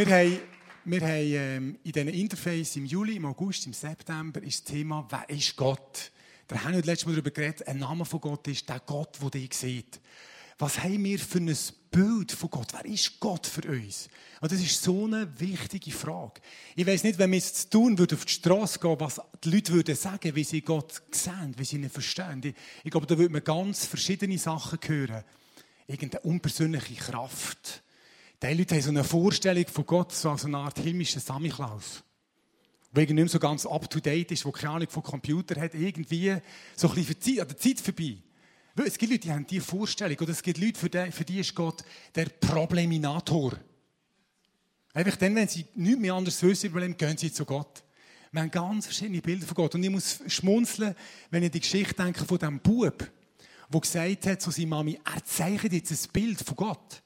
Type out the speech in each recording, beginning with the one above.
Wir haben, wir haben ähm, in diesen Interface im Juli, im August, im September ist das Thema, wer ist Gott? Da haben wir letztes Mal darüber geredet, ein Name von Gott ist der Gott, der dich sieht. Was haben wir für ein Bild von Gott? Wer ist Gott für uns? Und das ist so eine wichtige Frage. Ich weiß nicht, wenn wir jetzt tun würden, auf die Straße gehen, was die Leute würden sagen, wie sie Gott sehen, wie sie ihn verstehen. Ich, ich glaube, da würde man ganz verschiedene Sachen hören. Irgendeine unpersönliche Kraft die Leute haben so eine Vorstellung von Gott, so eine Art himmlischer Samichlaus. Der nicht mehr so ganz up-to-date ist, der keine Ahnung von Computer hat, irgendwie so ein bisschen an der Zeit vorbei. Es gibt Leute, die haben diese Vorstellung. Oder es gibt Leute, für die, für die ist Gott der Probleminator. Einfach dann, wenn sie nichts mehr anderes wissen über gehen sie zu Gott. Wir haben ganz verschiedene Bilder von Gott. Und ich muss schmunzeln, wenn ich die Geschichte denke von diesem Bub, der gesagt hat zu seiner Mami, er zeichnet jetzt ein Bild von Gott.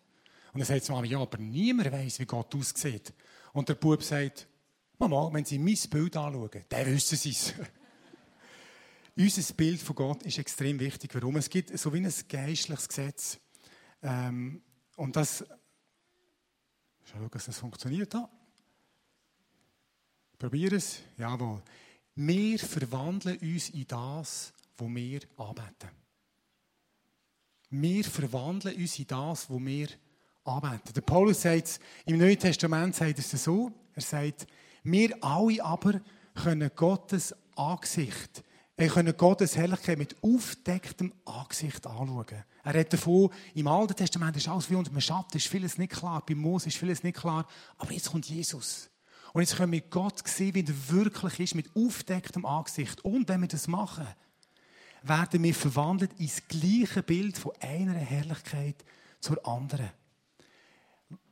Und dann sagt die Mama, ja, aber niemand weiß, wie Gott aussieht. Und der Bub sagt, Mama, wenn Sie mein Bild anschauen, dann wissen Sie es. Unser Bild von Gott ist extrem wichtig. Warum? Es gibt so wie ein geistliches Gesetz. Ähm, und das, schau, dass das funktioniert da. Probier es. Jawohl. Wir verwandeln uns in das, wo wir anbeten. Wir verwandeln uns in das, wo wir anbeten. Der Paulus sagt im Neuen Testament sagt es so, er sagt, wir alle aber können Gottes Angesicht, wir können Gottes Herrlichkeit mit aufdecktem Angesicht anschauen. Er redet davon, im Alten Testament ist alles wie unter einem Schatten, ist vieles nicht klar, bei Mose ist vieles nicht klar, aber jetzt kommt Jesus. Und jetzt können wir Gott sehen, wie er wirklich ist, mit aufdecktem Angesicht. Und wenn wir das machen, werden wir verwandelt ins gleiche Bild von einer Herrlichkeit zur anderen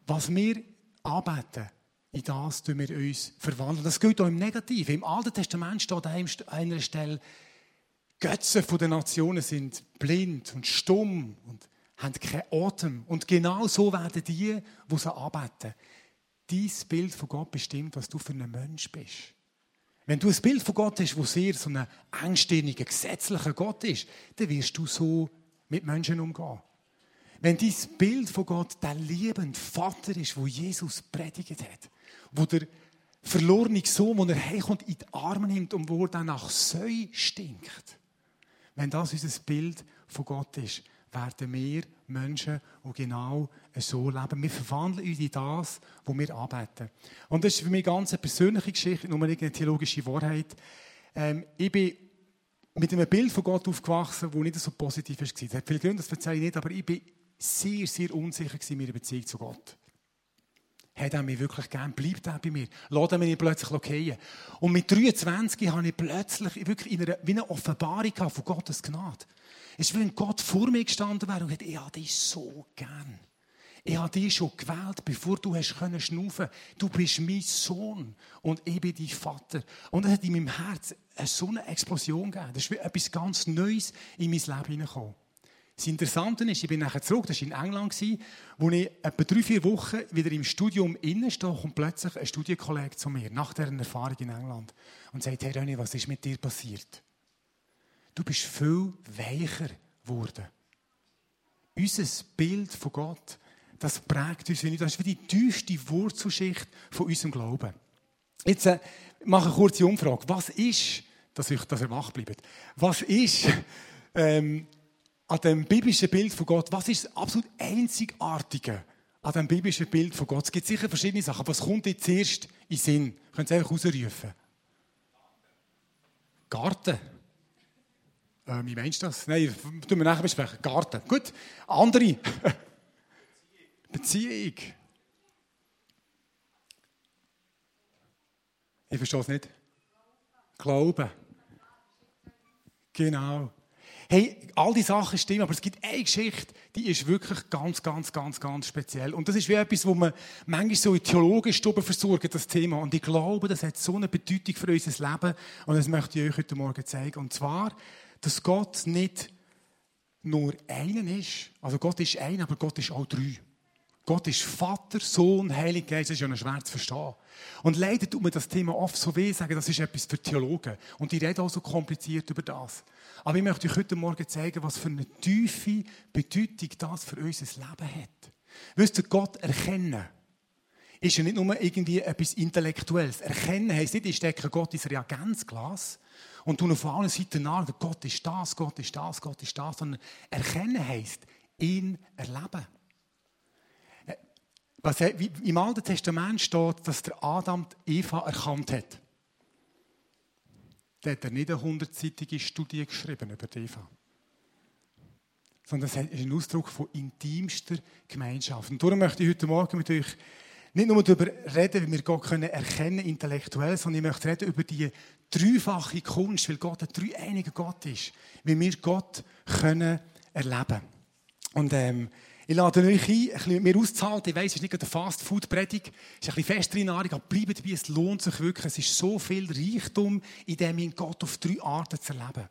was wir anbeten, in das tun wir uns verwandeln. Das gilt auch im Negativen. Im Alten Testament steht an einer Stelle, Götze der Nationen sind blind und stumm und haben keinen Atem. Und genau so werden die, die sie anbeten. Dein Bild von Gott bestimmt, was du für ein Mensch bist. Wenn du ein Bild von Gott hast, wo sehr so ein engstirniger, gesetzlicher Gott ist, dann wirst du so mit Menschen umgehen. Wenn dein Bild von Gott der liebende Vater ist, wo Jesus predigt hat, wo der verlorene Sohn, wo er herkommt, in die Arme nimmt und wo er dann nach Säu stinkt. Wenn das unser Bild von Gott ist, werden wir Menschen, die genau so leben. Wir verwandeln uns in das, was wir arbeiten. Und das ist für mich ganz eine persönliche Geschichte, nur eine theologische Wahrheit. Ähm, ich bin mit einem Bild von Gott aufgewachsen, das nicht so positiv war. Es hat viele Gründe, das erzähle ich nicht, aber ich bin sehr, sehr unsicher in meiner Beziehung zu Gott. Hat er mich wirklich gern? Bleibt er bei mir? Lässt er mich plötzlich fallen? Und mit 23 habe ich plötzlich wirklich in einer, wie eine Offenbarung von Gottes Gnade. Es ist wie wenn Gott vor mir gestanden wäre und gesagt, ich habe dich so gern. Ich habe dich schon gewählt, bevor du schnaufen. Du bist mein Sohn und ich bin dein Vater. Und es hat in meinem Herz so eine Explosion gegeben. Das ist wie etwas ganz Neues in mein Leben hineingekommen. Das Interessante ist, ich bin nachher zurück, das war in England, wo ich etwa drei, vier Wochen wieder im Studium innen stehe, kommt plötzlich ein Studienkollege zu mir, nach dieser Erfahrung in England, und sagt, Herr René, was ist mit dir passiert? Du bist viel weicher geworden. Unser Bild von Gott, das prägt uns nicht. Das ist wie die tiefste Wurzelschicht von unserem Glauben. Jetzt äh, mache ich eine kurze Umfrage. Was ist, dass ihr wach bleibt, was ist ähm, an dem biblischen Bild von Gott, was ist das absolut Einzigartige an dem biblischen Bild von Gott? Es gibt sicher verschiedene Sachen, aber was kommt jetzt zuerst in den Sinn? Könnt ihr einfach rausrufen? Garten. Äh, wie meinst du das? Nein, tun wir nachher besprechen. Garten. Gut. Andere. Beziehung. Ich verstehe es nicht. Glauben. Genau. Hey, all die Sachen stimmen, aber es gibt eine Geschichte, die ist wirklich ganz, ganz, ganz, ganz speziell. Und das ist wie etwas, wo man manchmal so in Theologenstuben versorgt, das Thema. Und ich glaube, das hat so eine Bedeutung für unser Leben. Und das möchte ich euch heute Morgen zeigen. Und zwar, dass Gott nicht nur einen ist. Also Gott ist ein, aber Gott ist auch drei. Gott ist Vater, Sohn, Heiliger Geist. Das ist ja noch schwer zu verstehen. Und leider tut man das Thema oft so weh, sagen, das ist etwas für Theologen. Und die reden auch so kompliziert über das. Aber ich möchte euch heute Morgen zeigen, was für eine tiefe Bedeutung das für unser Leben hat. Wisst ihr, Gott erkennen ist ja nicht nur irgendwie etwas Intellektuelles. Erkennen heisst nicht, ich stecke Gott ins Reagenzglas und tun auf allen Seiten nach, Gott ist das, Gott ist das, Gott ist das, sondern erkennen heisst, ihn erleben. Was, Im Alten Testament steht, dass der Adam Eva erkannt hat. Da hat er nicht eine hundertseitige Studie geschrieben über die Eva. Sondern es ist ein Ausdruck von intimster Gemeinschaft. Und darum möchte ich heute Morgen mit euch nicht nur darüber reden, wie wir Gott können erkennen intellektuell, sondern ich möchte reden über die dreifache Kunst, weil Gott ein dreieiniger Gott ist, wie wir Gott können erleben. Und ähm, ich lade euch ein, ein bisschen mit mir auszuhalten. Ich weiss, es ist nicht eine Fast-Food-Predigt, es ist ein bisschen festere Nahrung, aber bleibt dabei, es lohnt sich wirklich. Es ist so viel Reichtum, in dem in Gott auf drei Arten zu erleben.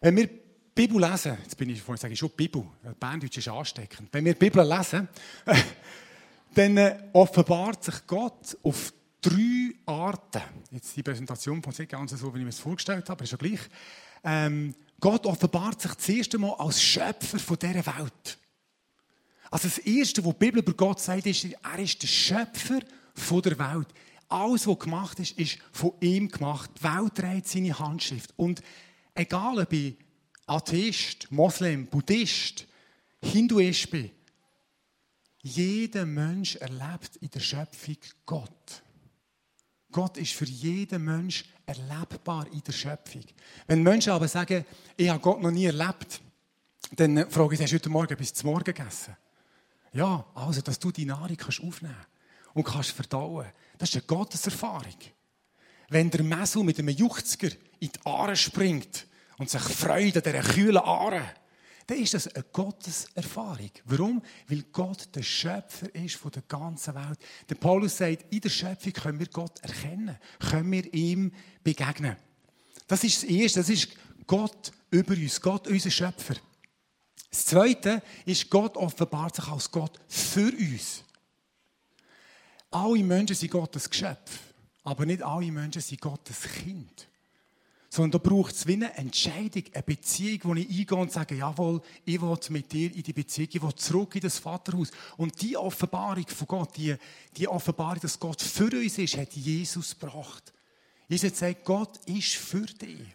Wenn wir die Bibel lesen, jetzt bin ich vorhin sage ich schon Bibel, Berndeutsch ist ansteckend. Wenn wir die Bibel lesen, dann äh, offenbart sich Gott auf drei Arten. Jetzt die Präsentation von nicht ganz so, wie ich mir es vorgestellt habe, ist ja gleich. Ähm, Gott offenbart sich das erste Mal als Schöpfer von dieser Welt. Also das Erste, was die Bibel über Gott sagt, ist, er ist der Schöpfer der Welt. Alles, was gemacht ist, ist von ihm gemacht. Die Welt trägt seine Handschrift. Und egal, ob ich Atheist, Moslem, Buddhist, Hinduist bin, jeder Mensch erlebt in der Schöpfung Gott. Gott ist für jeden Mensch erlebbar in der Schöpfung. Wenn Menschen aber sagen, ich habe Gott noch nie erlebt, dann frage ich, du heute Morgen bis zum Morgen gegessen? Ja, also, dass du die Nahrung kannst aufnehmen und kannst verdauen. Das ist eine Gotteserfahrung. Wenn der Mesel mit einem Juchzger in die Aare springt und sich freut an dieser kühlen Aare, dann ist das eine Gotteserfahrung. Warum? Weil Gott der Schöpfer ist von der ganzen Welt. Der Paulus sagt, in der Schöpfung können wir Gott erkennen, können wir ihm begegnen. Das ist das Erste, das ist Gott über uns, Gott unser Schöpfer. Das Zweite ist, Gott offenbart sich als Gott für uns. Alle Menschen sind Gottes Geschöpf, aber nicht alle Menschen sind Gottes Kind. Sondern da braucht es wie eine Entscheidung, eine Beziehung, wo ich eingehe und sage, jawohl, ich will mit dir in die Beziehung, ich will zurück in das Vaterhaus. Und die Offenbarung von Gott, die, die Offenbarung, dass Gott für uns ist, hat Jesus gebracht. Jesus sagt, Gott ist für dich.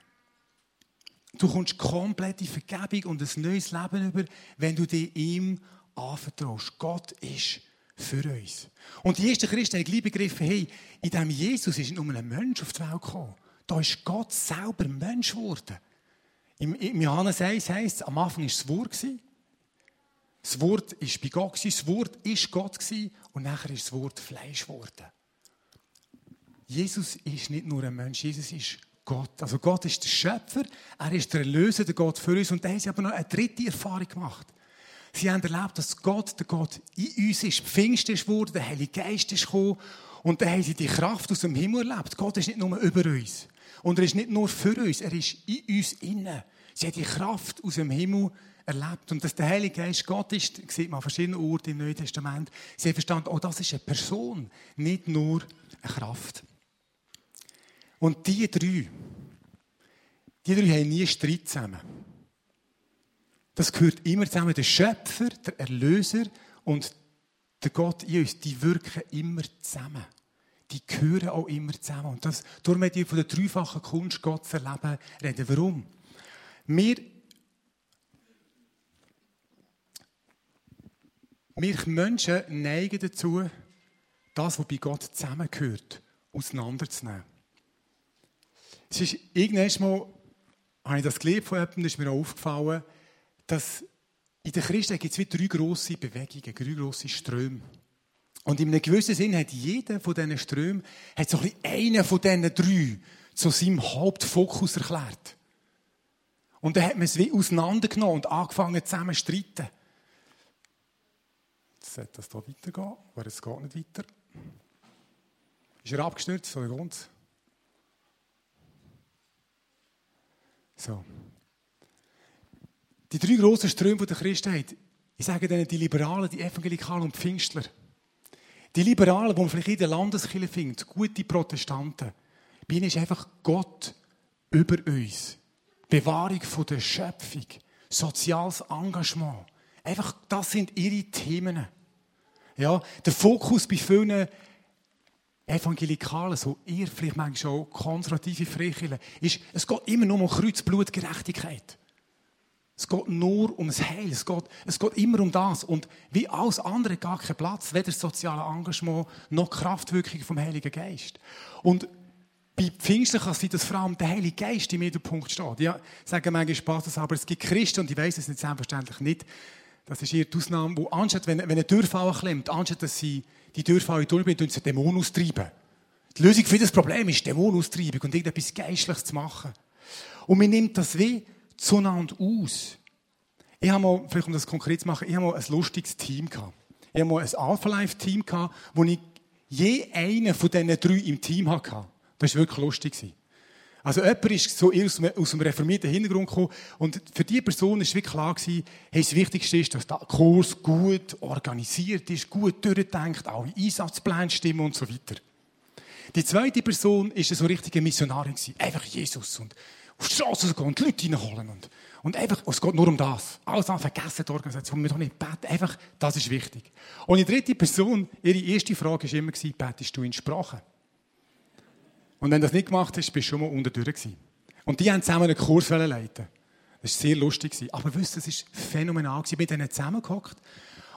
Du kommst komplette Vergebung und ein neues Leben über, wenn du dich ihm anvertraust. Gott ist für uns. Und die ersten Christen haben gleich begriffen, hey, in diesem Jesus ist nicht nur ein Mensch auf die Welt gekommen, da ist Gott selber Mensch geworden. Im, im Johannes 1 heißt es, am Anfang war das Wort. Das Wort war bei Gott, das Wort war Gott und nachher ist das Wort Fleisch geworden. Jesus ist nicht nur ein Mensch, Jesus ist Gott. Also Gott ist der Schöpfer, er ist der Erlöser, der Gott für uns. Und da haben sie aber noch eine dritte Erfahrung gemacht. Sie haben erlebt, dass Gott, der Gott in uns ist. Pfingst ist geworden, der Heilige Geist ist gekommen. Und dann haben sie die Kraft aus dem Himmel erlebt. Gott ist nicht nur über uns. Und er ist nicht nur für uns, er ist in uns innen. Sie hat die Kraft aus dem Himmel erlebt. Und dass der Heilige Geist Gott ist, sieht man an verschiedenen Orten im Neuen Testament. Sie haben verstanden, oh, das ist eine Person, nicht nur eine Kraft. Und die drei, die drei haben nie Streit zusammen. Das gehört immer zusammen. Der Schöpfer, der Erlöser und der Gott in uns, die wirken immer zusammen die gehören auch immer zusammen. Und das, darum möchte ich von der dreifachen Kunst, Gott zu erleben, reden. Warum? Wir, wir Menschen neigen dazu, das, was bei Gott zusammengehört, auseinanderzunehmen. Es ist irgendwann mal, habe ich das gelesen von jemandem, ist mir auch aufgefallen, dass in der Christen gibt es wie drei grosse Bewegungen, drei grosse Ströme. Und in einem gewissen Sinn hat jeder von diesen Strömen hat so ein einen von diesen drei zu seinem Hauptfokus erklärt. Und dann hat man es wie auseinandergenommen und angefangen zusammen zu streiten. Jetzt sollte das hier weitergehen, aber es geht nicht weiter. Ist er abgestürzt oder ganz? So. Die drei grossen Ströme der Christenheit, ich sage denen die Liberalen, die Evangelikalen und Pfingstler. Die Liberalen, die man vielleicht in der Landeskirche findet, gute Protestanten, bei ihnen ist einfach Gott über uns. Bewahrung von der Schöpfung, soziales Engagement. Einfach, das sind ihre Themen. Ja, der Fokus bei vielen Evangelikalen, so ihr vielleicht manchmal schon konservative Freikirchen, ist, es geht immer nur um Kreuz, Blut, Gerechtigkeit. Es geht nur um das Heil. Es geht, es geht immer um das. Und wie alles andere gar keinen Platz, weder das Engagement noch Kraftwirkung vom Heiligen Geist. Und bei Pfingsten kann es sein, dass vor allem der Heilige Geist im Mittelpunkt steht. Ja, sagen manchmal Spaß, aber es gibt Christen, und ich weiß es nicht selbstverständlich nicht, das ist eher die Ausnahme, wo anstatt, wenn, wenn ein Durchfall klemmt, anstatt dass sie die Durchfall durchbringen, sie Dämonen austreiben. Die Lösung für das Problem ist Dämonenaustreibung und irgendetwas Geistliches zu machen. Und man nimmt das wie zueinander aus. Ich habe mal, vielleicht um das konkret zu machen, ich habe mal ein lustiges Team gehabt. Ich habe mal ein Alpha-Life-Team gehabt, wo ich je einen von diesen drei im Team hatte. Das war wirklich lustig. Also jemand ist so aus einem, reformierten Hintergrund gekommen und für diese Person war wirklich klar gewesen, hey, das Wichtigste ist, dass der Kurs gut organisiert ist, gut durchdenkt, alle Einsatzpläne stimmen und so weiter. Die zweite Person war so richtige Missionarin gewesen, einfach Jesus und auf die Straße gehen und Leute reinholen und, und einfach, es geht nur um das. Alles andere vergessen die Organisation, wir doch nicht beten, einfach, das ist wichtig. Und die dritte Person, ihre erste Frage war immer, betest du in Sprache? Und wenn du das nicht gemacht hast, bist du schon mal unter gewesen. Und die haben zusammen einen Kurs leiten. Das war sehr lustig. Aber wisst ihr, es war phänomenal. Ich bin mit ihnen zusammengehockt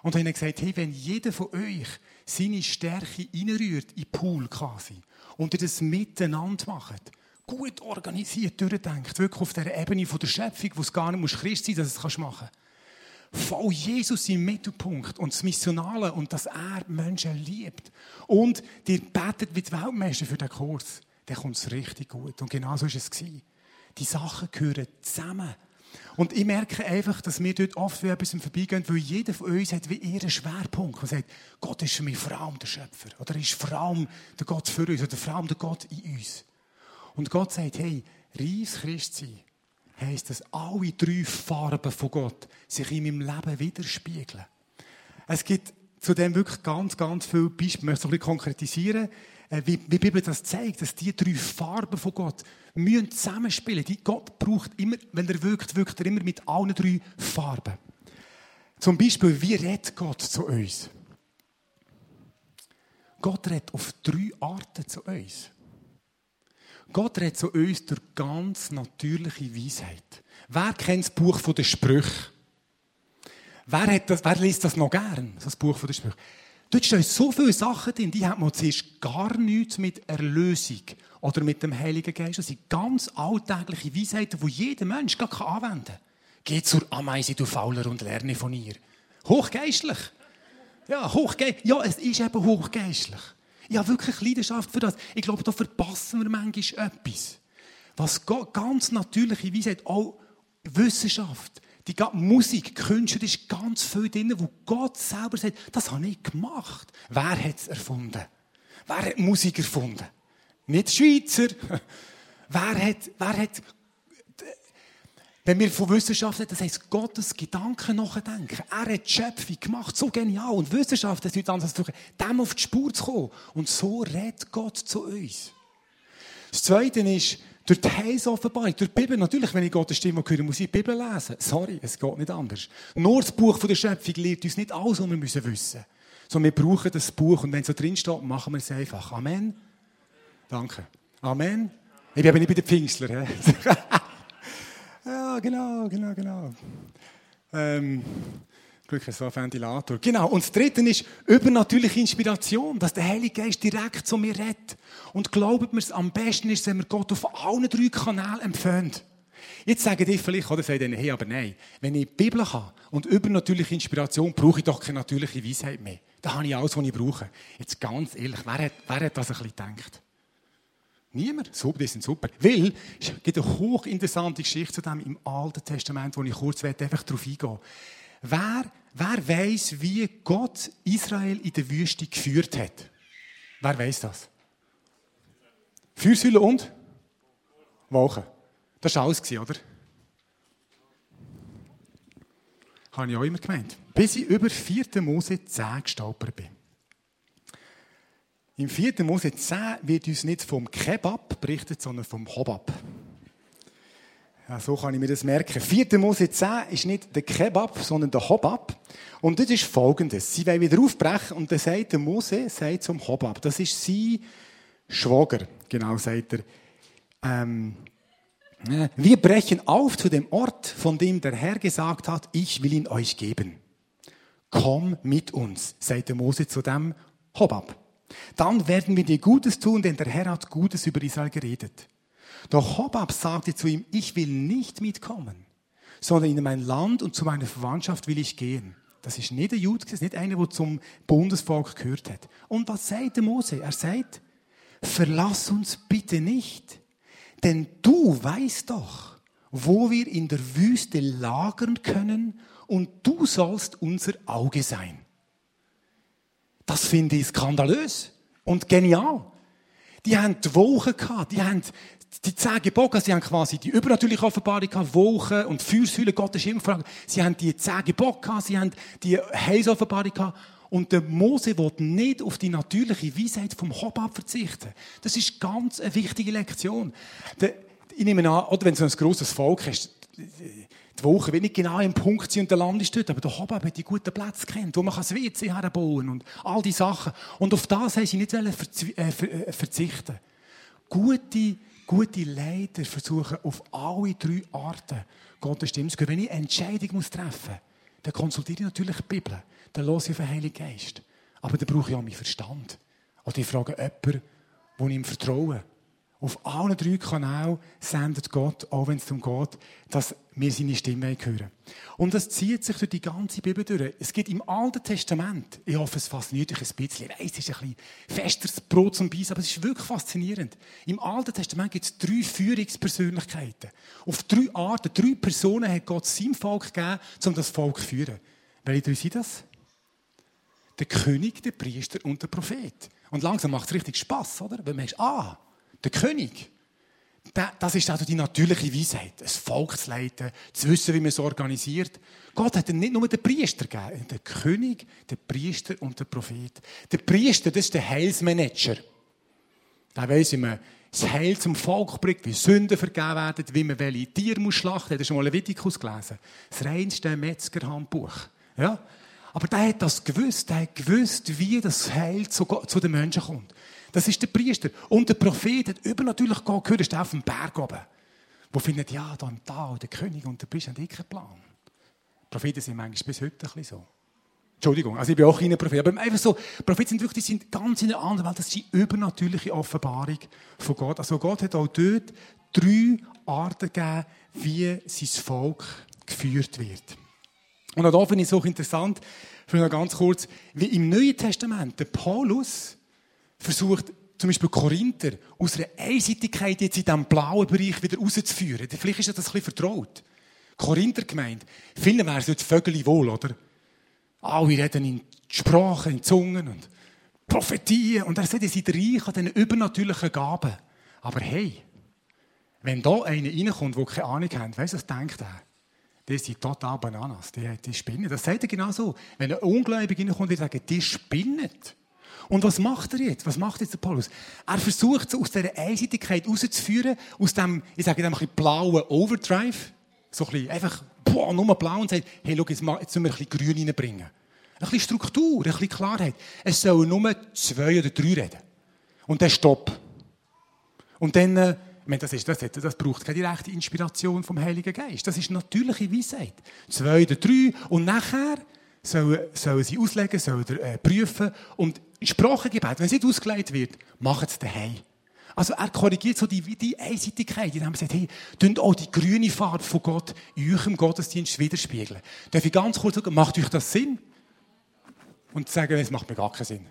und habe ihnen gesagt, hey, wenn jeder von euch seine Stärke reinrührt, in den Pool quasi, und ihr das miteinander macht, gut organisiert, durchdenkt, wirklich auf der Ebene der Schöpfung, wo es gar nicht muss Christ sein dass du es machen kannst. Voll Jesus im Mittelpunkt und das Missionale und dass er Menschen liebt. Und dir betet wie die Weltmeister für den Kurs dann kommt es richtig gut. Und genau so war es. Die Sachen gehören zusammen. Und ich merke einfach, dass wir dort oft wie etwas vorbeigehen, weil jeder von uns hat wie ihren Schwerpunkt. Er sagt, Gott ist für mich vor allem der Schöpfer. Oder ist vor allem der Gott für uns. Oder vor allem der Gott in uns. Und Gott sagt, hey, reis Christ sein heisst, dass alle drei Farben von Gott sich in meinem Leben widerspiegeln. Es gibt zudem wirklich ganz, ganz viele Beispiele. Ich möchte es ein bisschen konkretisieren. Äh, wie, wie die Bibel das zeigt, dass die drei Farben von Gott müssen zusammenspielen. Die Gott braucht immer, wenn er wirkt, wirkt er immer mit allen drei Farben. Zum Beispiel, wie redet Gott zu uns? Gott redet auf drei Arten zu uns. Gott redet zu uns durch ganz natürliche Weisheit. Wer kennt das Buch der Sprüche? Wer, hat das, wer liest das noch gern, das Buch der Sprüche? Dort stehen so viele Sachen drin, die hat man zuerst gar nichts mit Erlösung oder mit dem Heiligen Geist. Das sind ganz alltägliche Weisheiten, die jeder Mensch gar anwenden kann. Geh zur Ameise, du Fauler, und lerne von ihr. Hochgeistlich. Ja, hochgeistlich. Ja, es ist eben hochgeistlich. Ich habe wirklich Leidenschaft für das. Ich glaube, da verpassen wir manchmal etwas. Was ganz natürliche Weisheit, auch Wissenschaft, die Musik, Künste, da ist ganz viel drin, wo Gott selber sagt, das habe ich gemacht. Wer hat es erfunden? Wer hat Musik erfunden? Nicht Schweizer. wer hat, wer hat, wenn wir von Wissenschaft reden, das heisst Gottes Gedanken nachdenken. Er hat die Schöpfung gemacht, so genial. Und Wissenschaft ist nichts anderes als dem auf die Spur zu kommen. Und so redet Gott zu uns. Das Zweite ist, durch die Heisoffenbarung, durch die Bibel, natürlich, wenn ich Gottes Stimme höre, muss ich die Bibel lesen. Sorry, es geht nicht anders. Nur das Buch der Schöpfung lehrt uns nicht alles, was wir müssen wissen. Sondern wir brauchen das Buch und wenn es so drin steht, machen wir es einfach. Amen. Danke. Amen. Ich bin aber nicht bei den Pfingstler. ja, genau, genau, genau. Ähm, Glück so ein Ventilator. Genau. Und das Dritte ist übernatürliche Inspiration, dass der Heilige Geist direkt zu mir redet. Und glaubt mir, am besten ist, wenn wir Gott auf allen drei Kanälen empfehlt. Jetzt sagen die vielleicht, oder sagen denen, hey, aber nein, wenn ich die Bibel habe und übernatürliche Inspiration, brauche ich doch keine natürliche Weisheit mehr. Da habe ich alles, was ich brauche. Jetzt ganz ehrlich, wer hat, wer hat das ein bisschen gedacht? Niemand. Super, die sind super. Weil, es gibt eine hochinteressante Geschichte zu dem im Alten Testament, wo ich kurz einfach darauf eingehen Wer, wer weiß, wie Gott Israel in der Wüste geführt hat? Wer weiß das? Fürsäule und Wochen. Das war alles, oder? Habe ich auch immer gemeint. Bis ich über 4. Mose 10 gestolpert bin. Im 4. Mose 10 wird uns nicht vom Kebab berichtet, sondern vom Hobab. Ja, so kann ich mir das merken. 4. Mose 10 ist nicht der Kebab, sondern der Hobab. Und das ist folgendes. Sie wollen wieder aufbrechen und dann sagt der Mose sagt zum Hobab. Das ist sein Schwager. Genau, sagt er. Ähm, wir brechen auf zu dem Ort, von dem der Herr gesagt hat, ich will ihn euch geben. Komm mit uns, sagt der Mose zu dem Hobab. Dann werden wir dir Gutes tun, denn der Herr hat Gutes über Israel geredet. Doch Hobab sagte zu ihm, ich will nicht mitkommen, sondern in mein Land und zu meiner Verwandtschaft will ich gehen. Das ist nicht ein Jude, das ist nicht einer, der zum Bundesvolk gehört hat. Und was sagt der Mose? Er sagt, verlass uns bitte nicht, denn du weißt doch, wo wir in der Wüste lagern können und du sollst unser Auge sein. Das finde ich skandalös und genial. Die haben die Wochen gehabt, die haben die zehn Gebote, sie haben quasi die übernatürliche Offenbarung gehabt, Wochen und Feuersäule, Gott ist immer gefragt. Sie haben die zehn Gebote gehabt, sie haben die Heilsoffenbarung gehabt. Und der Mose will nicht auf die natürliche Weisheit vom Hobab verzichten. Das ist ganz eine wichtige Lektion. Ich nehme an, oder wenn so ein grosses Volk ist, die Woche will nicht genau im Punkt sein und der Land ist dort, aber der Hobab hat die guten Plätze kennt, wo man das WC herbauen und all die Sachen. Und auf das haben sie nicht äh, äh, verzichten Gute Gute Leiter versuchen auf alle drei Arten Gottes Stimme zu hören. Wenn ich eine Entscheidung treffen muss, dann konsultiere ich natürlich die Bibel. Dann höre ich auf den Heiligen Geist. Aber dann brauche ich auch meinen Verstand. Oder ich frage jemanden, wo ich ihm vertraue. Auf allen drei Kanälen sendet Gott, auch wenn es darum geht, dass wir seine Stimme hören. Und das zieht sich durch die ganze Bibel durch. Es gibt im Alten Testament, ich hoffe, es fasziniert euch ein bisschen, ich weiss, es ist ein bisschen festeres Brot zum Beißen, aber es ist wirklich faszinierend. Im Alten Testament gibt es drei Führungspersönlichkeiten. Auf drei Arten, drei Personen hat Gott seinem Volk gegeben, um das Volk zu führen. Welche drei sind das? Der König, der Priester und der Prophet. Und langsam macht es richtig Spass, oder? Weil man merkt, ah, der König, das ist also die natürliche Weisheit, ein Volk zu leiten, zu wissen, wie man es organisiert. Gott hat nicht nur den Priester gegeben, den König, den Priester und den Prophet. Der Priester, das ist der Heilsmanager. Der weiss, wie man das Heil zum Volk bringt, wie Sünden vergeben werden, wie man welche Tiere muss schlachten. Hat er schon mal Leviticus gelesen? Das reinste Metzgerhandbuch. Ja? Aber der hat das gewusst. Der hat gewusst, wie das Heil zu, zu den Menschen kommt. Das ist der Priester. Und der Prophet hat übernatürlich gehört, ist auf dem Berg oben. Wo findet, ja, da und da, der König und der Priester haben eh Plan. Propheten sind manchmal bis heute ein bisschen so. Entschuldigung, also ich bin auch kein Prophet. Aber einfach so, Propheten sind wirklich, sind ganz in einer anderen Welt. Das ist die übernatürliche Offenbarung von Gott. Also Gott hat auch dort drei Arten gegeben, wie sein Volk geführt wird. Und auch da finde ich es auch interessant, für noch ganz kurz, wie im Neuen Testament der Paulus versucht, zum Beispiel Korinther aus einer Einseitigkeit jetzt in diesem blauen Bereich wieder rauszuführen. Vielleicht ist das ein bisschen vertraut. Korinther gemeint, vielen wären es jetzt Vögel wohl, oder? Alle reden in Sprachen, in Zungen und Prophetien. Und er sagt, ihr seid reich an diesen übernatürlichen Gaben. Aber hey, wenn da einer reinkommt, der keine Ahnung hat, weißt du, was denkt er? Die sind total Bananas, die, die spinnen. Das sagt er genau so. Wenn ein Ungläubiger reinkommt, er sagen, die spinnen. Und was macht er jetzt? Was macht jetzt der Paulus? Er versucht, aus dieser Einseitigkeit rauszuführen, aus dem, ich sage dem ein bisschen blauen Overdrive, so ein bisschen einfach, boah, nur blau und sagt, hey, schau, jetzt, müssen wir ein bisschen Grün reinbringen. Ein bisschen Struktur, ein bisschen Klarheit. Es sollen nur zwei oder drei reden. Und dann Stopp. Und dann, äh, meine, das, ist, das, das braucht keine direkte Inspiration vom Heiligen Geist. Das ist natürliche Weisheit. Zwei oder drei. Und nachher sollen, sollen sie auslegen, sollen äh, prüfen. Und Sprachengebet, wenn es nicht ausgelegt wird, machen es daheim. Also er korrigiert so die, die Einseitigkeit, indem er sagt, hey, tun auch die grüne Farbe von Gott in eurem Gottesdienst widerspiegeln. Darf ich ganz kurz sagen, macht euch das Sinn? Und sagen, es macht mir gar keinen Sinn.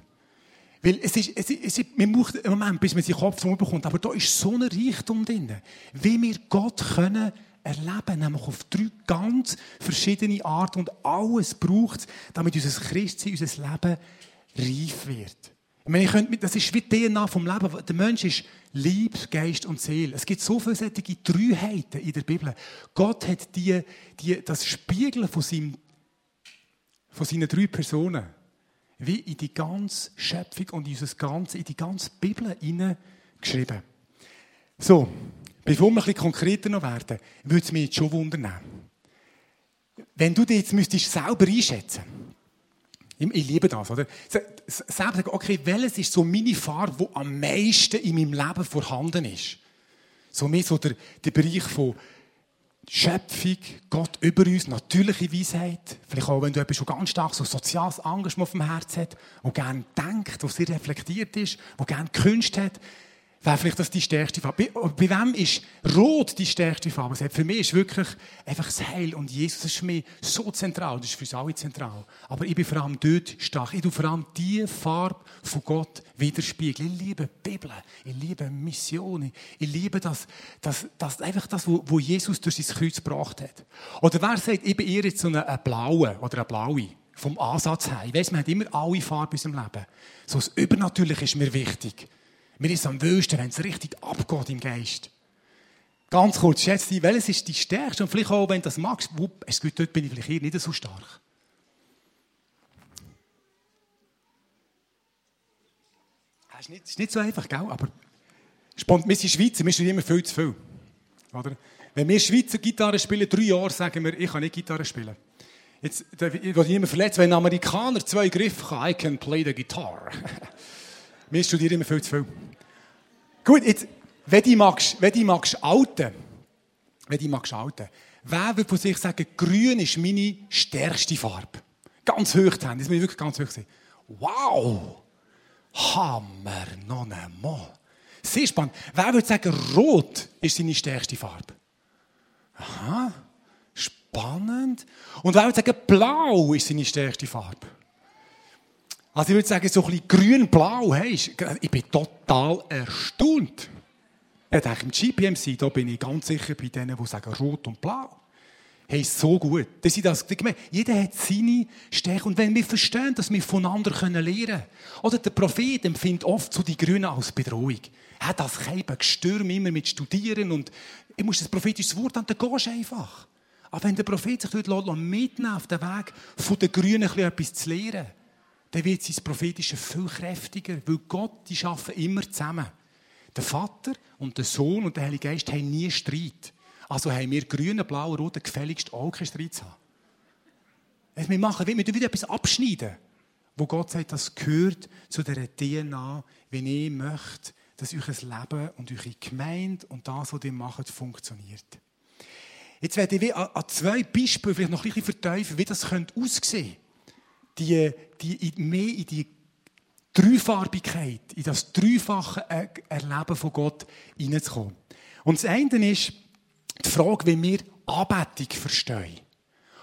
Weil es ist, es ist, es ist man braucht einen Moment, bis man seinen Kopf bekommt, aber da ist so ein Reichtum drin, wie wir Gott können erleben, nämlich auf drei ganz verschiedene Arten und alles braucht damit unser Christsein, unser Leben reif wird. Ich meine, ich könnte, das ist wie die DNA vom Leben. Der Mensch ist Lieb, Geist und Seele. Es gibt so viele solche Dreiheiten in der Bibel. Gott hat die, die, das Spiegeln von, seinem, von seinen drei Personen wie in die ganze Schöpfung und in, unser ganze, in die ganze Bibel geschrieben. So, bevor wir ein bisschen konkreter noch werden, würde es mich jetzt schon wundern. Wenn du dich jetzt müsstest selber einschätzen ich, ich liebe das, oder? Selber sagen, okay, welches ist so meine Farbe, die am meisten in meinem Leben vorhanden ist? So mehr so der, der Bereich von Schöpfung, Gott über uns, natürliche Weisheit. Vielleicht auch, wenn du schon ganz stark so soziales Engagement auf dem Herz hast, wo gerne denkt, wo sehr reflektiert ist, wo gerne Kunst hat wäre vielleicht das die stärkste Farbe. Bei, bei wem ist Rot die stärkste Farbe? Für mich ist wirklich einfach das Heil und Jesus ist für mich so zentral. Das ist für uns alle zentral. Aber ich bin vor allem dort stark. Ich tue vor allem die Farbe von Gott widerspiegeln. Ich liebe die Bibel. Ich liebe Missionen. Ich liebe das, das, das einfach das, wo, Jesus durch sein Kreuz gebracht hat. Oder wer sagt, ich bin eher jetzt so eine, eine blaue oder eine blaue? Vom Ansatz her. Ich weiss, man hat immer alle Farben in unserem Leben. So das Übernatürliche ist mir wichtig. Mir ist am wüsten, wenn es richtig abgeht im Geist. Ganz kurz, schätze dich, welches ist die stärkste? Und vielleicht auch, wenn du das magst, wupp, es geht, dort bin ich vielleicht hier nicht so stark. Das ist nicht, ist nicht so einfach, gell? aber wir sind Schweizer, wir studieren immer viel zu viel. Oder? Wenn wir Schweizer Gitarre spielen, drei Jahre sagen wir, ich kann nicht Gitarre spielen. Jetzt, ich will niemand verletzen, wenn ein Amerikaner zwei Griffe kann, I can play the guitar. wir studieren immer viel zu viel. Gut, jetzt, wenn du magst, wenn du magst outen, wenn du magst outen, wer würde von sich sagen, grün ist meine stärkste Farbe? Ganz hoch haben, das muss wirklich ganz hoch sein. Wow! Hammer, noch einmal. Sehr spannend. Wer würde sagen, rot ist seine stärkste Farbe? Aha, spannend. Und wer würde sagen, blau ist seine stärkste Farbe? Also ich würde sagen, so ein bisschen grün-blau, hey, ich bin total erstaunt. Ich denke, im GPMC, da bin ich ganz sicher bei denen, die sagen rot und blau. Hey, so gut. Das ist das, jeder hat seine Stärke. Und wenn wir verstehen, dass wir voneinander lernen können. Oder der Prophet empfindet oft so die Grünen als Bedrohung. Er hat das Gestürm immer mit Studieren und ich muss das prophetische Wort an, dann gehst du einfach. Aber wenn der Prophet sich dort mitnehmen auf den Weg, von den Grünen etwas zu lernen, dann wird sein prophetische viel kräftiger, weil Gott, die arbeiten immer zusammen. Der Vater und der Sohn und der Heilige Geist haben nie Streit. Also haben wir grüne, blaue, rote gefälligst auch keinen Streit zu haben. Also wir machen, wir wieder etwas abschneiden, wo Gott sagt, das gehört zu der DNA, wenn ich möchte, dass euer Leben und eure Gemeinde und das, was ihr macht, funktioniert. Jetzt werde ich an zwei Beispielen vielleicht noch ein bisschen verteufeln, wie das aussehen könnte die, die, mehr in die Dreifarbigkeit, in das dreifache Erleben von Gott hineinzukommen. Und das eine ist die Frage, wie wir Anbetung verstehen.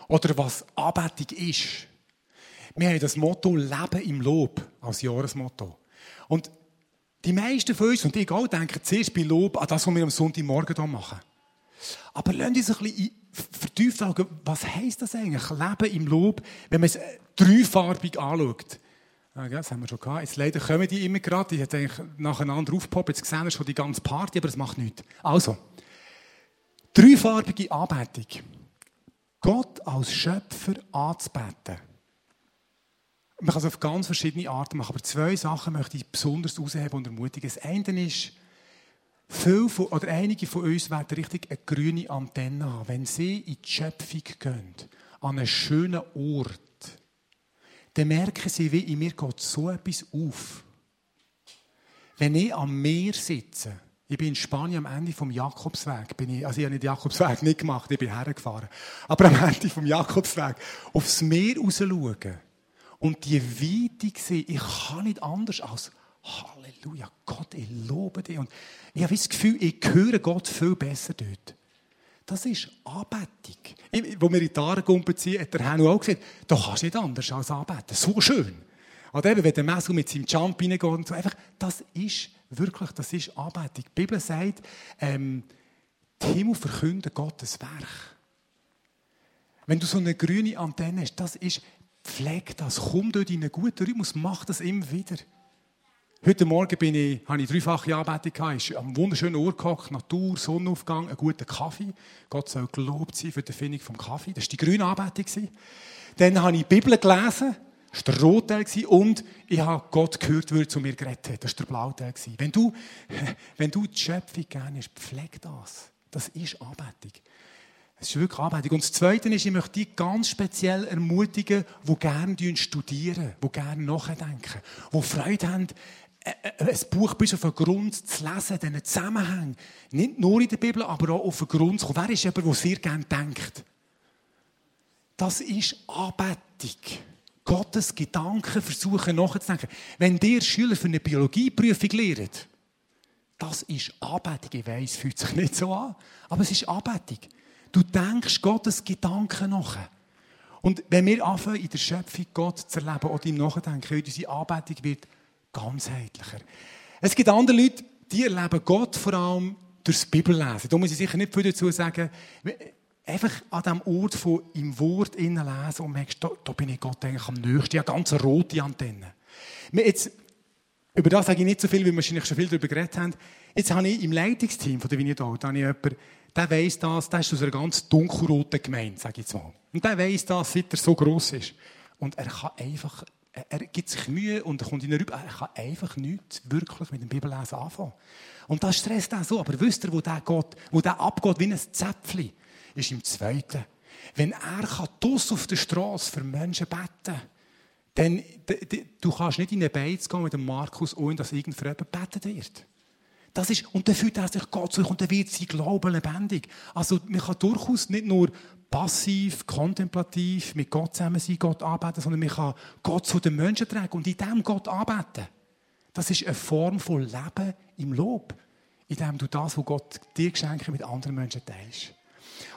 Oder was Anbetung ist. Wir haben das Motto Leben im Lob als Jahresmotto. Und die meisten von uns, und ich auch, denken zuerst bei Lob an das, was wir am Sonntagmorgen hier machen. Aber lasst uns ein bisschen vertieft sagen, was heisst das eigentlich? Leben im Lob, wenn man es dreifarbig anschaut. Ah, das haben wir schon gehabt. Jetzt leider kommen die immer gerade. Die hat eigentlich nacheinander aufgepoppt. Jetzt gesehen schon die ganze Party, aber das macht nichts. Also, dreifarbige Anbetung. Gott als Schöpfer anzubeten. Man kann es auf ganz verschiedene Arten machen, aber zwei Sachen möchte ich besonders herausheben und ermutigen. Das eine ist, Viele von, oder einige von uns werden richtig eine grüne Antenne haben. Wenn sie in die Schöpfung gehen, an einen schönen Ort, dann merken sie, wie in mir geht so etwas auf. Wenn ich am Meer sitze, ich bin in Spanien am Ende vom Jakobsweg, bin ich, also ich habe den Jakobsweg nicht gemacht, ich bin hergefahren, aber am Ende vom Jakobsweg aufs Meer raus schauen und die Weite sehen, ich kann nicht anders als Halleluja, Gott, ich lobe dich. Und ich habe das Gefühl, ich höre Gott viel besser dort. Das ist Anbetung. Wo wir in die Aargumpen ziehen, hat der Herr auch gesagt, da kannst du nicht anders als anbeten. So schön. Oder eben, wenn der Messi mit seinem Jump reingeht und so. Einfach, das ist wirklich, das ist Anbetung. Die Bibel sagt, ähm, die Himmel verkünden Gottes Werk. Wenn du so eine grüne Antenne hast, das ist, pfleg das, komm dort in einen guten Rhythmus, mach das immer wieder. Heute Morgen bin ich, habe ich dreifache Anbetung gehabt. Am wunderschönen Ort gehockt, Natur, Sonnenaufgang, einen guten Kaffee. Gott soll gelobt sein für die Erfindung vom Kaffee. Das war die grüne Anbetung. Dann habe ich die Bibel gelesen. Das war der Rotteil und ich habe Gott gehört, wie er zu mir geredet hat. Das war der Blauteil. Wenn du, wenn du die Schöpfung gerne hast, pfleg das. Das ist Anbetung. Es ist wirklich Anbetung. Und das Zweite ist, ich möchte die ganz speziell ermutigen, die gerne studieren, die gerne nachdenken, die Freude haben, ein Buch bis auf den Grund zu lesen, diesen Zusammenhang. Nicht nur in der Bibel, aber auch auf den Grund zu kommen. Wer ist jemand, der sehr gerne denkt? Das ist Anbetung. Gottes Gedanken versuchen nachzudenken. Wenn dir Schüler für eine Biologieprüfung lehren, das ist Anbetung. Ich weiss, fühlt sich nicht so an, aber es ist Anbetung. Du denkst Gottes Gedanken nach. Und wenn wir anfangen, in der Schöpfung Gott zu erleben oder ihm nachdenken, unsere Anbetung wird ganzheitlicher. Es gibt andere Leute, die erleben Gott vor allem durchs Bibellesen. Da muss ich sicher nicht viel dazu sagen einfach an diesem Ort von im Wort innen lesen und merkst, da, da bin ich Gott eigentlich am nächsten. Ich habe ganz rote Antenne. Jetzt, über das sage ich nicht so viel, weil wir wahrscheinlich schon viel darüber geredet haben. Jetzt habe ich im Leitungsteam von der habe ich jemanden, der weiss das, der ist aus einer ganz dunkelroten Gemeinde, sage ich jetzt mal. Und der weiss das, seit er so gross ist. Und er kann einfach, er gibt sich Mühe und kommt in rüber, er kann einfach nichts wirklich mit dem Bibellesen anfangen. Und das stresst auch so. Aber wisst ihr, wo der, geht, wo der abgeht wie ein Zäpfchen? ist im Zweiten. Wenn er kann auf der Straße für Menschen beten dann du kannst nicht in eine Beiz gehen mit dem Markus, ohne dass irgend für jemanden gebetet wird. Das ist, und dann fühlt er sich Gott zu und dann wird sein Glaube lebendig. Also man kann durchaus nicht nur passiv, kontemplativ mit Gott zusammen sein, Gott anbeten, sondern man kann Gott zu den Menschen tragen und in dem Gott anbeten. Das ist eine Form von Leben im Lob, in dem du das, was Gott dir geschenkt mit anderen Menschen teilst.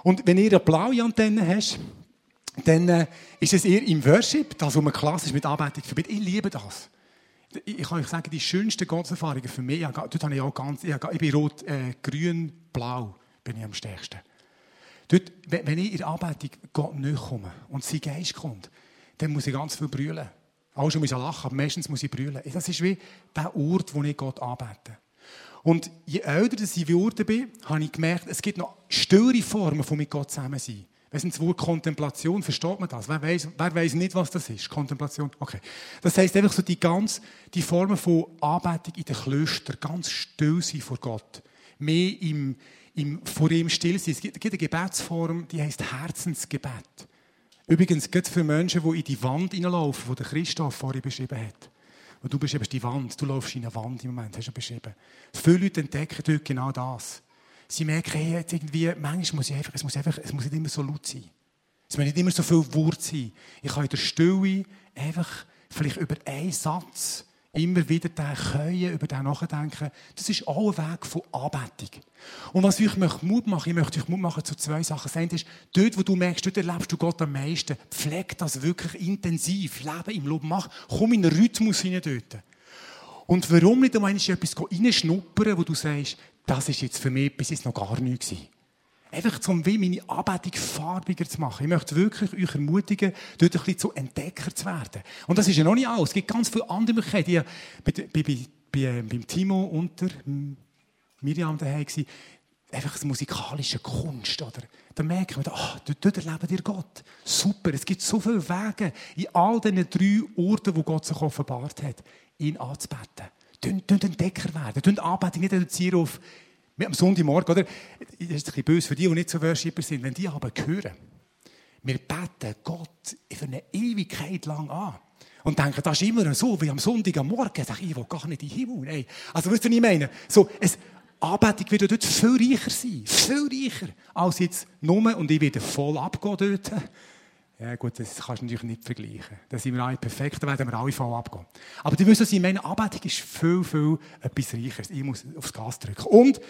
Und wenn ihr eine blaue Antenne hast, dann äh, ist es eher im Worship, das, was man klassisch mit Anbetung verbindet. Ich liebe das. Ich kann euch sagen, die schönsten Gotteserfahrungen für mich, dort habe ich auch ganz, ich, bin rot, äh, grün, blau, bin ich am stärksten. Dort, wenn ich in der Anbetung Gott nicht komme und sein Geist kommt, dann muss ich ganz viel brüllen. Auch schon muss ich lachen, aber meistens muss ich brüllen. Das ist wie der Ort, wo ich Gott anbete. Und je älter ich geworden bin, habe ich gemerkt, es gibt noch stillere Formen von mit Gott zusammen sein. Weißt das Wort Kontemplation, versteht man das? Wer weiß, nicht, was das ist? Kontemplation. Okay. Das heißt einfach so die ganz, die Formen von Anbetung in den Klöstern, ganz still sein vor Gott. Mehr im, im, vor ihm still sein. Es gibt eine Gebetsform, die heißt Herzensgebet. Übrigens, geht für Menschen, die in die Wand hineinlaufen, die Christoph vorhin beschrieben hat. Und du beschreibst die Wand, du läufst in eine Wand im Moment, hast du beschrieben. Viele Leute entdecken dort genau das. Sie merken, hey, jetzt irgendwie, manchmal muss ich einfach, es muss einfach, es muss nicht immer so laut sein. Es muss nicht immer so viel Wort sein. Ich kann in der Stille einfach vielleicht über einen Satz immer wieder den Können, über den nachdenken. Das ist auch ein Weg von Anbetung. Und was ich möchte Mut machen, ich möchte euch Mut machen zu zwei Sachen. Das eine ist, dort, wo du merkst, dort erlebst du Gott am meisten, pfleg das wirklich intensiv, lebe im Lob, mach, komm in den Rhythmus hinein dort. Und warum nicht einmal etwas reinschnuppern, wo du sagst, das ist jetzt für mich bis jetzt noch gar nichts gewesen. Einfach, um wie meine Anbetung farbiger zu machen. Ich möchte wirklich euch ermutigen, dort ein bisschen zu Entdecker zu werden. Und das ist ja noch nicht alles. Es gibt ganz viele andere Möglichkeiten. Ich bei, bei, bei, bei, äh, beim Timo unter Miriam daheim war, einfach eine musikalische Kunst. Oder? Da merken wir, oh, dort, dort erleben ihr Gott. Super, es gibt so viele Wege in all diesen drei Orten, wo Gott sich offenbart hat, ihn anzubeten. Tönt Entdecker werden. Tönt Anbetung nicht reduzieren auf am Sonntagmorgen, oder? Das ist ein bisschen böse für die, die nicht so Worshipper sind. Wenn die aber hören, wir beten Gott für eine Ewigkeit lang an. Und denken, das ist immer so, wie am Sonntag am Morgen. Ich, will gar nicht in den Himmel. Nein. Also, weißt du, was ich meine? So, es, Anbetung wird dort viel reicher sein. Viel reicher. Als jetzt nur, und ich werde voll abgehen dort. Ja, gut, das kannst du natürlich nicht vergleichen. Da sind wir alle perfekt, da werden wir alle voll abgehen. Aber du wirst, was ich meine, Anbetung ist viel, viel etwas Reicheres. Ich muss aufs Gas drücken. Und,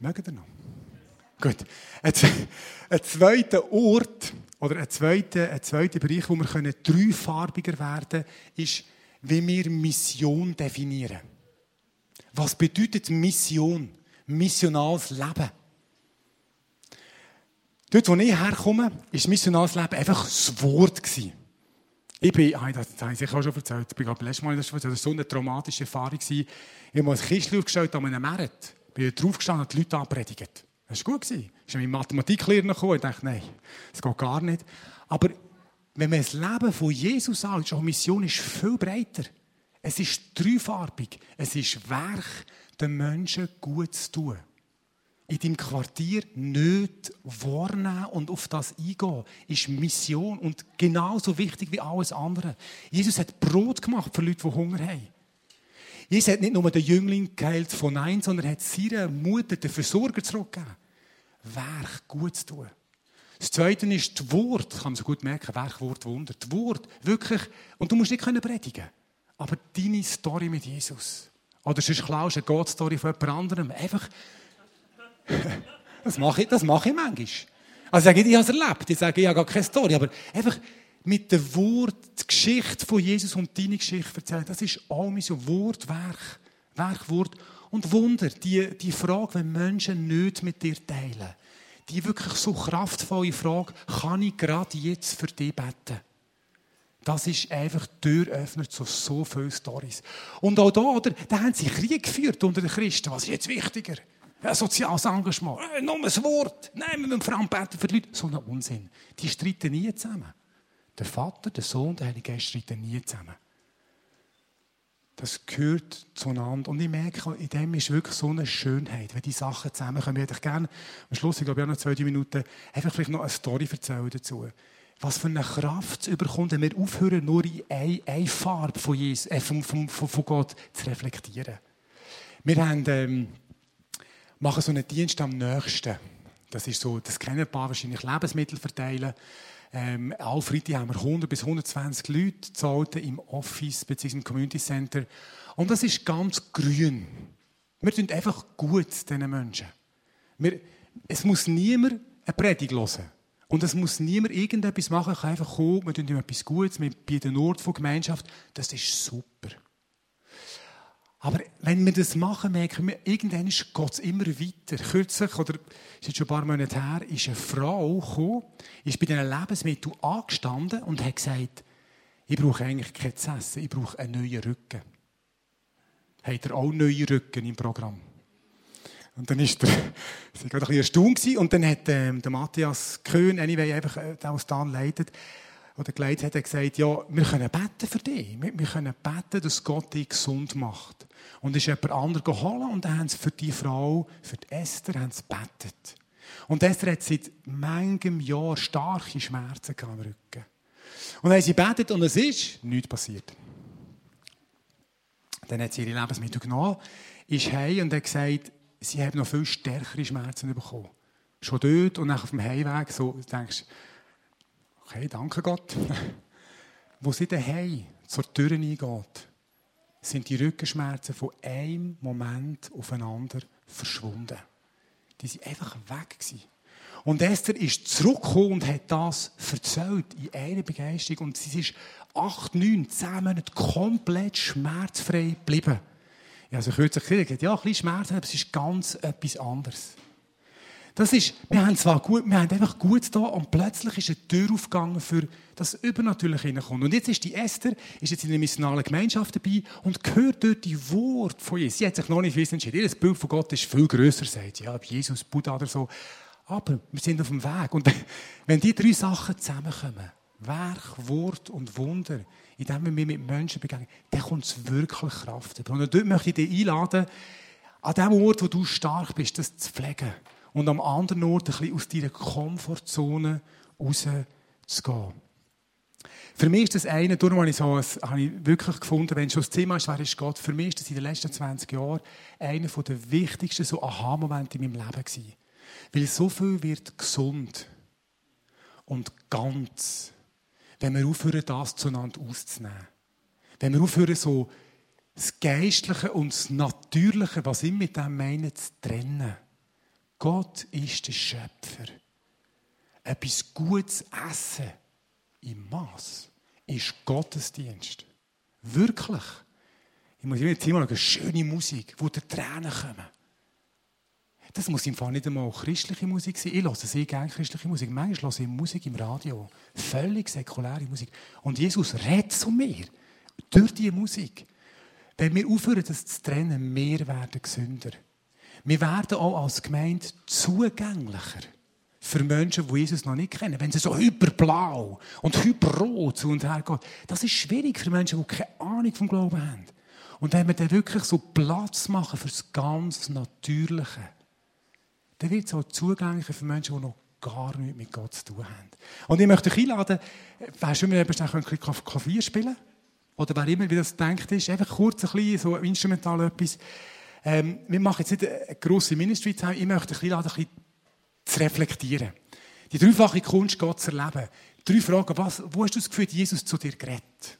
mögen ihr noch? Gut. Ein, ein zweiter Ort, oder ein zweiter, ein zweiter Bereich, wo wir können dreifarbiger werden können, ist, wie wir Mission definieren. Was bedeutet Mission? Missionales Leben. Dort, wo ich herkomme, ist missionales Leben einfach das Wort. Ich bin, das habe ich auch schon erzählt, ich bin gerade letztes Mal das war so eine traumatische Erfahrung. Ich habe mal ein Kistchen aufgestellt an einem Markt. Bin draufgestanden und die Leute anpredigt. Das war gut. Ich bin mein Mathematiklehrer gekommen und dachte, nein, das geht gar nicht. Aber wenn man das Leben von Jesus anschaut, die Mission ist viel breiter. Es ist dreifarbig. Es ist Werk, den Menschen gut zu tun. In deinem Quartier nicht wahrnehmen und auf das eingehen, ist Mission und genauso wichtig wie alles andere. Jesus hat Brot gemacht für Leute, die Hunger haben. Jesus hat nicht nur den Jüngling geheilt von Nein, sondern hat seiner Mutter den Versorger zurückgegeben. Werk gut zu tun. Das Zweite ist das Wort. Das kann man so gut merken. Werk, Wort, Wunder. Das Wort. Wirklich. Und du musst nicht predigen können aber deine Story mit Jesus. Oder sonst klaust eine Gott-Story von jemand anderem. Einfach, das mache ich, das mache ich manchmal. Also ich sage, ich habe es erlebt. Ich sage, ich habe gar keine Story. Aber einfach mit dem Wort die Geschichte von Jesus und deine Geschichte erzählen, das ist auch mein Wort, Werk. Werk, Wort. Und Wunder, die, die Frage, wenn Menschen nicht mit dir teilen, die wirklich so kraftvolle Frage, kann ich gerade jetzt für dich beten? Das ist einfach Türöffner zu so vielen Storys. Und auch da, oder, da haben sie Krieg geführt unter den Christen. Was ist jetzt wichtiger? Ein soziales Engagement. Äh, nur ein Wort. Nein, wir müssen vor allem beten für die Leute. So ein Unsinn. Die streiten nie zusammen. Der Vater, der Sohn, der Heilige Geist streiten nie zusammen. Das gehört zueinander. Und ich merke, in dem ist wirklich so eine Schönheit, wenn die Sachen zusammenkommen. Ich hätte gerne am Schluss, ich glaube, ich habe noch zwei drei Minuten, einfach vielleicht noch eine Story erzählen dazu was für eine Kraft es überkommt, wenn wir aufhören, nur in eine, eine Farbe von, Jesus, äh, von, von, von, Gott zu reflektieren. Wir haben, ähm, machen so einen Dienst am nächsten. Das ist so, das kennen ein paar wahrscheinlich, Lebensmittel verteilen. Ähm, alle haben wir 100 bis 120 Leute zahlen im Office bzw. im Community Center. Und das ist ganz grün. Wir tun einfach gut diesen Menschen. Wir, es muss niemand eine Predigt hören. Und es muss niemand irgendetwas machen, kann einfach kommen, wir tun ihm etwas Gutes, wir bieten einen Ort von Gemeinschaft. Das ist super. Aber wenn wir das machen, merken wir, irgendwann geht es immer weiter. Kürzlich, oder ist jetzt schon ein paar Monate her, ist eine Frau gekommen, ist bei diesen Lebensmitteln angestanden und hat gesagt, ich brauche eigentlich kein Essen, ich brauche einen neuen Rücken. Hat er auch neue Rücken im Programm? Und dann ist der, sie war ein bisschen erstaunt und dann hat ähm, der Matthias Köhn, anyway, einfach, äh, der was dann leitet, oder geleitet hat, gesagt, ja, wir können beten für dich. Wir, wir können beten, dass Gott dich gesund macht. Und ist jemand anderes geholt und dann haben sie für die Frau, für die Esther, haben sie betet. Und Esther hat seit manchem Jahr starke Schmerzen am Rücken. Und dann haben sie betet und es ist nichts passiert. Dann hat sie ihre Lebensmittel genommen, ist heim und hat gesagt, sie haben noch viel stärkere Schmerzen bekommen. Schon dort und nach auf dem Heimweg so denkst okay, danke Gott. Wo sie daheim zur Tür eingeht, sind die Rückenschmerzen von einem Moment aufeinander verschwunden. Die sind einfach weg gewesen. Und Esther ist zurückgekommen und hat das erzählt in einer Begeisterung. Und sie ist acht, neun, zehn Monate komplett schmerzfrei geblieben. Ja, also kürzlich gesagt, ja, ein bisschen Schmerzen, aber es ist ganz etwas anderes. Das ist, wir haben zwar gut, wir haben einfach gut da und plötzlich ist eine Tür aufgegangen für das Übernatürliche hineinkommt. Und jetzt ist die Esther, ist jetzt in einer missionalen Gemeinschaft dabei und hört dort die Worte von Jesus. Sie hat sich noch nicht wissen entschieden. Ihr Bild von Gott ist viel grösser, sagt. Ja, Jesus, Buddha oder so. Aber wir sind auf dem Weg. Und wenn die drei Sachen zusammenkommen, Werk, Wort und Wunder, indem wir mit Menschen begegnen, dann kommt es wirklich Kraft. Und dort möchte ich dich einladen, an dem Ort, wo du stark bist, das zu pflegen. Und am anderen Ort ein bisschen aus deiner Komfortzone rauszugehen. Für mich ist das eine, darum habe ich, so, habe ich wirklich gefunden, wenn schon das Thema ist, wer ist Gott, für mich ist das in den letzten 20 Jahren einer der wichtigsten so Aha-Momente in meinem Leben gewesen. Weil so viel wird gesund und ganz wenn wir aufhören, das zueinander auszunehmen. Wenn wir aufhören, so das Geistliche und das Natürliche, was ich mit dem meine, zu trennen. Gott ist der Schöpfer. Etwas Gutes essen im Maß ist Gottesdienst. Wirklich. Ich muss immer mal eine schöne Musik, wo die Tränen kommen. Das muss im Fall nicht einmal christliche Musik sein. Ich höre sehr gerne christliche Musik. Manchmal höre ich Musik im Radio. Völlig säkuläre Musik. Und Jesus redet zu mir. Durch diese Musik. Wenn wir aufhören, das zu trennen, wir werden gesünder. Wir werden auch als Gemeinde zugänglicher. für Menschen, die Jesus noch nicht kennen. Wenn sie so hyperblau und hyperrot zu und her gehen, das ist schwierig für Menschen, die keine Ahnung vom Glauben haben. Und wenn wir dann wirklich so Platz machen für das ganz Natürliche, dann wird es auch zugänglicher für Menschen, die noch gar nichts mit Gott zu tun haben. Und ich möchte dich einladen, wer schon mal ein bisschen Klavier spielen oder wer immer wie das denkt ist, einfach kurz ein bisschen so instrumental etwas. Ähm, wir machen jetzt nicht eine grosse Ministry time ich möchte dich einladen, ein bisschen zu reflektieren. Die dreifache Kunst, Gott zu erleben. Drei Fragen. Was, wo hast du das Gefühl, Jesus zu dir geredet?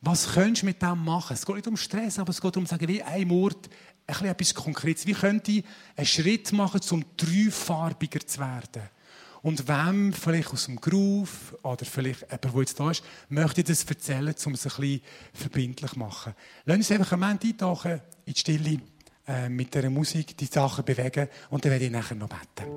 Was könntest du mit dem machen? Es geht nicht um Stress, aber es geht darum sagen, wie ein Ort, ein bisschen etwas Konkretes. Wie könnte ich einen Schritt machen, um dreifarbiger zu werden? Und wem, vielleicht aus dem Groove oder vielleicht jemand, der jetzt da ist, möchte ich das erzählen, um es ein bisschen verbindlich zu machen. Lass uns einfach einen Moment eintauchen in die Stille, äh, mit dieser Musik die Sachen bewegen und dann werde ich nachher noch beten.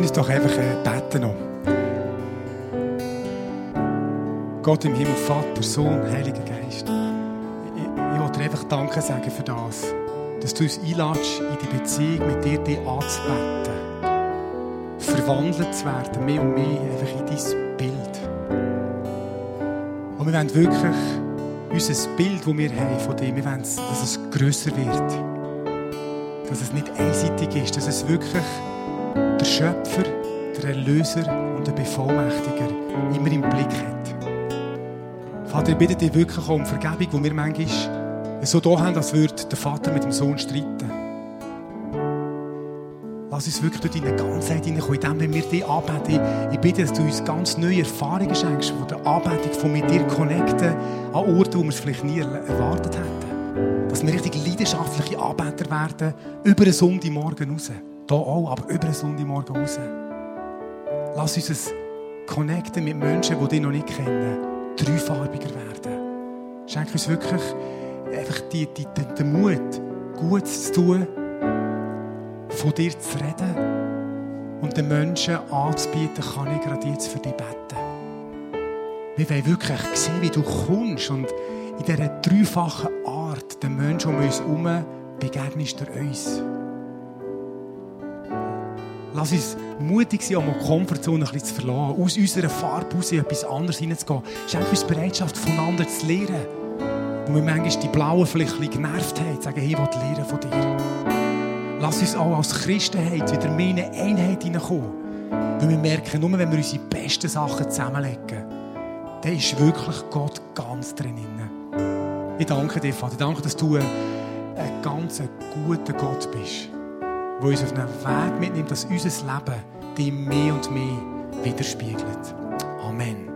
Lass uns doch einfach äh, beten. Gott im Himmel, Vater, Sohn, Heiliger Geist. Ich, ich will dir einfach Danke sagen für das, dass du uns einladest, in die Beziehung mit dir dich anzubeten. Verwandelt zu werden, mehr und mehr einfach in dein Bild. Und wir wollen wirklich unser Bild, das wir haben von dir, wir wollen, dass es grösser wird. Dass es nicht einseitig ist, dass es wirklich der Schöpfer, der Erlöser und der Bevollmächtiger immer im Blick hat. Vater, ich bitte dich wirklich um Vergebung, wo wir manchmal so da haben, als würde der Vater mit dem Sohn streiten. Lass uns wirklich durch deine Ganzheit hineinkommen, indem wir dich anbeten. Ich bitte, dass du uns ganz neue Erfahrungen schenkst von der Anbetung, von mit dir connecten, an Orten, wo wir es vielleicht nie erwartet hätten. Dass wir richtig leidenschaftliche Anbeter werden, über einen Sonntagmorgen raus. Hier auch, aber über einen Sonntagmorgen raus. Lass uns es connecten mit Menschen, die dich noch nicht kennen, dreifarbiger werden. Schenk uns wirklich einfach die, die, die, den Mut, Gutes zu tun, von dir zu reden und den Menschen anzubieten, kann ich gerade jetzt für dich beten. Wir wollen wirklich sehen, wie du kommst und in dieser dreifachen Art den Menschen um uns herum begegnest du uns. Lass uns mutig sein, um die Komfortzone ein bisschen zu verlassen, aus unserer Farbe raus in etwas anderes hineinzugehen. Schenk uns Bereitschaft, voneinander zu lernen. Wo wir manchmal die Blauen vielleicht ein bisschen genervt haben, sagen, hey, ich will lernen von dir. Lass uns auch als Christenheit wieder mehr in eine Einheit hineinkommen. Weil wir merken, nur wenn wir unsere besten Sachen zusammenlegen, dann ist wirklich Gott ganz drin. Ich danke dir, Vater. Ich danke, dass du ein ganz guter Gott bist der uns auf einen Weg mitnimmt, dass unser Leben dich mehr und mehr widerspiegelt. Amen.